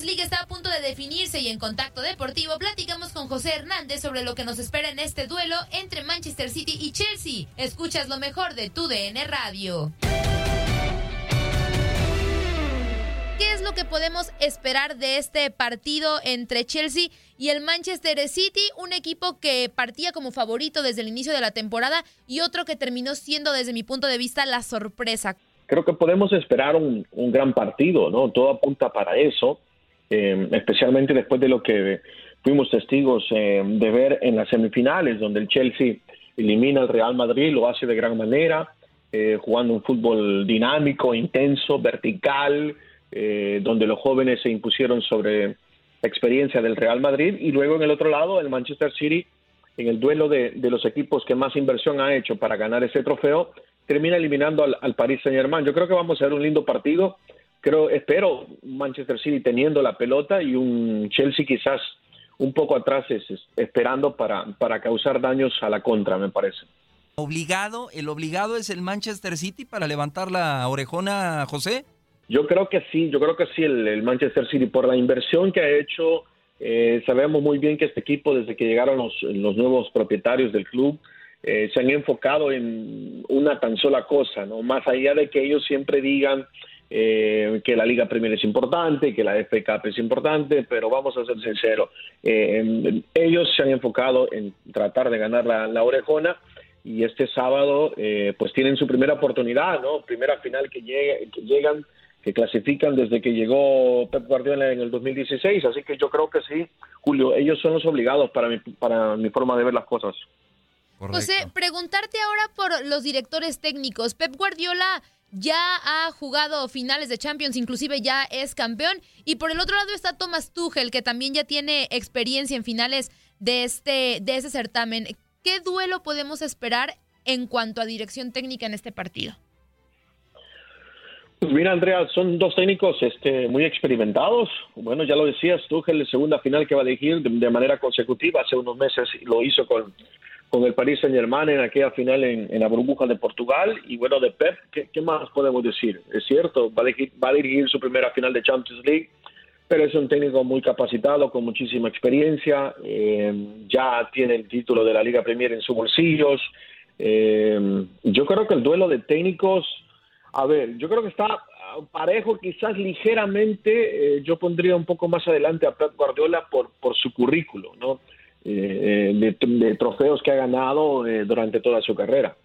Champions League está a punto de definirse y en Contacto Deportivo platicamos con José Hernández sobre lo que nos espera en este duelo entre Manchester City y Chelsea. Escuchas lo mejor de tu DN Radio. ¿Qué es lo que podemos esperar de este partido entre Chelsea y el Manchester City? Un equipo que partía como favorito desde el inicio de la temporada y otro que terminó siendo desde mi punto de vista la sorpresa creo que podemos esperar un, gran partido, ¿no? Todo apunta para eso, eh, especialmente después de lo que fuimos testigos eh, de ver en las semifinales, donde el Chelsea elimina al Real Madrid, lo hace de gran manera, eh, jugando un fútbol dinámico, intenso, vertical, donde los jóvenes se impusieron sobre la experiencia del Real Madrid, y luego en el otro lado, el Manchester City, en el duelo de, de los equipos que más inversión ha hecho para ganar ese trofeo, termina eliminando al, al Paris Saint Germain. Yo creo que vamos a ver un lindo partido. Creo, espero Manchester City teniendo la pelota y un Chelsea quizás un poco atrás esperando para, para causar daños a la contra, me parece. Obligado, el obligado es el Manchester City para levantar la orejona, José. Yo creo que sí, yo creo que sí, el, Manchester City, por la inversión que ha hecho, eh, sabemos muy bien que este equipo, desde que llegaron los, los nuevos propietarios del club, eh, se han enfocado en una tan sola cosa, ¿no? Más allá de que ellos siempre digan eh, que la Liga Premier es importante, que la FA Cup es importante, pero vamos a ser sinceros, eh, ellos se han enfocado en tratar de ganar la, orejona y este sábado pues tienen su primera oportunidad, ¿no? Primera final que, que llegan, que clasifican desde que llegó Pep Guardiola en el 2016, así que yo creo que sí, Julio, ellos son los obligados para mi, para mi forma de ver las cosas. José, preguntarte ahora por los directores técnicos. Pep Guardiola ya ha jugado finales de Champions, inclusive ya es campeón. Y por el otro lado está Thomas Tuchel, que también ya tiene experiencia en finales de este, de ese certamen. ¿Qué duelo podemos esperar en cuanto a dirección técnica en este partido? Pues mira, Andrea, son dos técnicos este, muy experimentados. Bueno, ya lo decías, Tuchel, segunda final que va a elegir de manera consecutiva. Hace unos meses lo hizo con, con el Paris Saint Germain en aquella final en, la burbuja de Portugal. Y bueno de Pep ¿qué, más podemos decir es cierto va a, dirigir, su primera final de Champions League pero es un técnico muy capacitado con muchísima experiencia eh, ya tiene el título de la Liga Premier en sus bolsillos. Eh, yo creo que el duelo de técnicos a ver yo creo que está parejo quizás ligeramente eh, yo pondría un poco más adelante a Pep Guardiola por por su currículo no eh, de, trofeos que ha ganado eh, durante toda su carrera.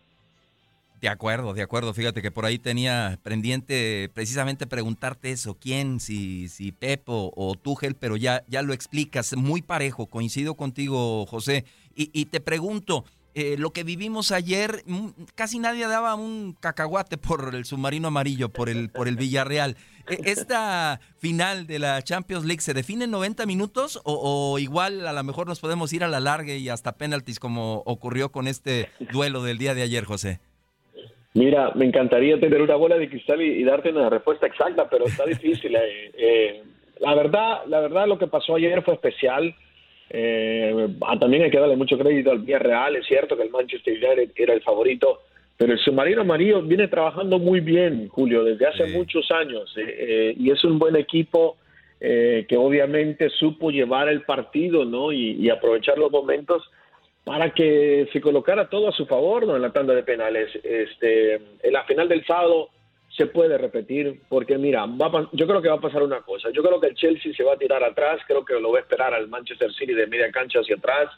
De acuerdo, de acuerdo. Fíjate que por ahí tenía pendiente precisamente preguntarte eso, quién, si, si Pepo o Túgel, pero ya, ya lo explicas, muy parejo, coincido contigo, José. Y, y te pregunto, eh, lo que vimos ayer, mm, casi nadie daba un cacahuate por el submarino amarillo, por el, por el Villarreal. E, ¿Esta final de la Champions League se define en 90 minutos o, igual a lo mejor nos podemos ir a la larga y hasta penaltis como ocurrió con este duelo del día de ayer, José? Mira, me encantaría tener una bola de cristal y, darte una respuesta exacta, pero está difícil. Eh, eh, la verdad, la verdad, lo que pasó ayer fue especial. Eh, ah, también hay que darle mucho crédito al Villarreal. Es cierto que el Manchester United era el favorito, pero el submarino amarillo viene trabajando muy bien, Julio, desde hace muchos años. y es un buen equipo que obviamente supo llevar el partido, ¿no? y aprovechar los momentos para que se colocara todo a su favor ¿no? en la tanda de penales. Este, en la final del sábado se puede repetir, porque mira, yo creo que va a pasar una cosa. Yo creo que el Chelsea se va a tirar atrás, creo que lo va a esperar al Manchester City de media cancha hacia atrás.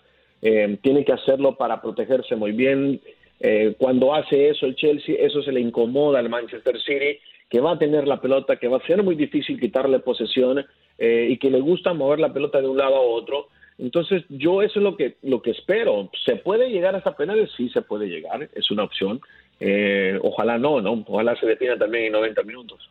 Eh, tiene que hacerlo para protegerse muy bien. Eh, cuando hace eso el Chelsea, eso se le incomoda al Manchester City, que va a tener la pelota, que va a ser muy difícil quitarle posesión eh, y que le gusta mover la pelota de un lado a otro. Entonces, yo eso es lo que, lo que espero. ¿Se puede llegar hasta penales? Sí, se puede llegar, es una opción. Eh, ojalá no, ¿no? Ojalá se defina también en 90 minutos.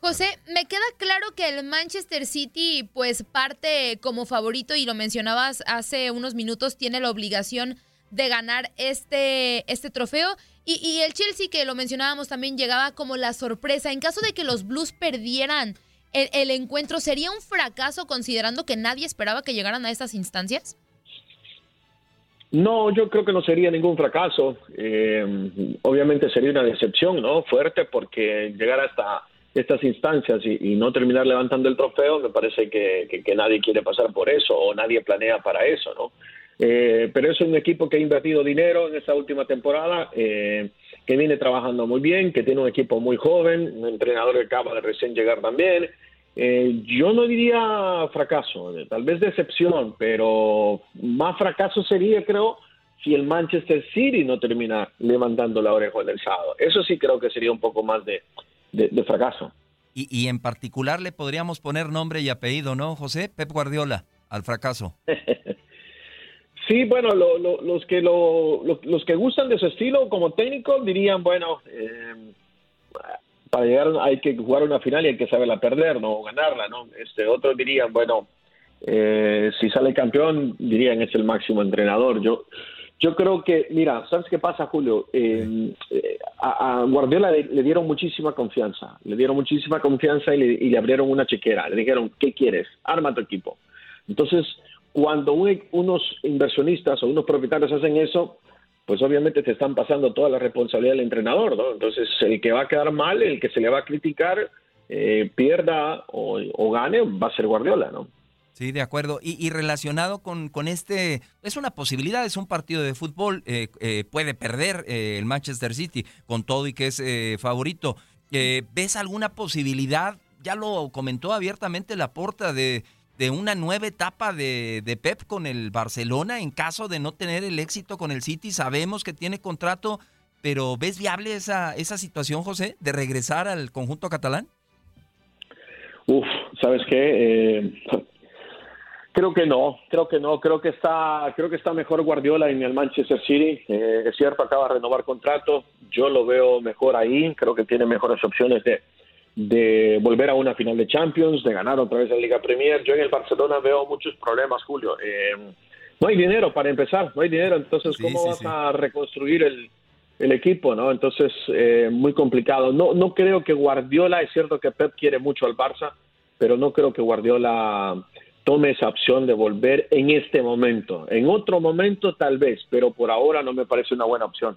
José, me queda claro que el Manchester City, pues parte como favorito, y lo mencionabas hace unos minutos, tiene la obligación de ganar este, este trofeo. Y, y el Chelsea, que lo mencionábamos también, llegaba como la sorpresa. En caso de que los Blues perdieran el, encuentro sería un fracaso considerando que nadie esperaba que llegaran a estas instancias? No, yo creo que no sería ningún fracaso. Eh, obviamente sería una decepción, ¿no? Fuerte porque llegar hasta estas instancias y, no terminar levantando el trofeo, me parece que, nadie quiere pasar por eso o nadie planea para eso, ¿no? Eh, pero es un equipo que ha invertido dinero en esta última temporada, eh, que viene trabajando muy bien, que tiene un equipo muy joven, un entrenador que acaba de recién llegar también, eh, yo no diría fracaso, tal vez decepción, pero más fracaso sería, creo, si el Manchester City no termina levantando la oreja del sábado. Eso sí creo que sería un poco más de, fracaso. Y, en particular le podríamos poner nombre y apellido, ¿no, José? Pep Guardiola, al fracaso. sí, bueno, los, que los que gustan de su estilo como técnico dirían, bueno, eh, para llegar hay que jugar una final y hay que saberla perder, no ganarla, ¿no? Este, otros dirían, bueno, eh, si sale campeón, dirían es el máximo entrenador. Yo, yo creo que, mira, ¿sabes qué pasa, Julio? Eh, a, Guardiola le, dieron muchísima confianza, le dieron muchísima confianza y le, y le, abrieron una chequera. Le dijeron, ¿qué quieres? Arma tu equipo. Entonces, cuando unos inversionistas o unos propietarios hacen eso, pues obviamente te están pasando toda la responsabilidad del entrenador, ¿no? Entonces, el que va a quedar mal, el que se le va a criticar, eh, pierda o, gane, va a ser Guardiola, ¿no? Sí, de acuerdo. Y, relacionado con, con, este, es una posibilidad, es un partido de fútbol, eh, eh, puede perder el Manchester City con todo y que es favorito. ¿Ves alguna posibilidad? Ya lo comentó abiertamente la porta de de una nueva etapa de, de, Pep con el Barcelona en caso de no tener el éxito con el City. Sabemos que tiene contrato, pero ¿ves viable esa, esa situación, José, de regresar al conjunto catalán? Uf, ¿sabes qué? Eh, creo que no, creo que no, creo que está, creo que está mejor Guardiola en el Manchester City. Eh, es cierto, acaba de renovar contrato, yo lo veo mejor ahí, creo que tiene mejores opciones de, de volver a una final de Champions, de ganar otra vez la Liga Premier. Yo en el Barcelona veo muchos problemas, Julio. Eh, no hay dinero para empezar, no hay dinero, entonces ¿cómo vas a reconstruir el, equipo? no Entonces, eh, muy complicado. No, no creo que Guardiola, es cierto que Pep quiere mucho al Barça, pero no creo que Guardiola tome esa opción de volver en este momento. En otro momento tal vez, pero por ahora no me parece una buena opción.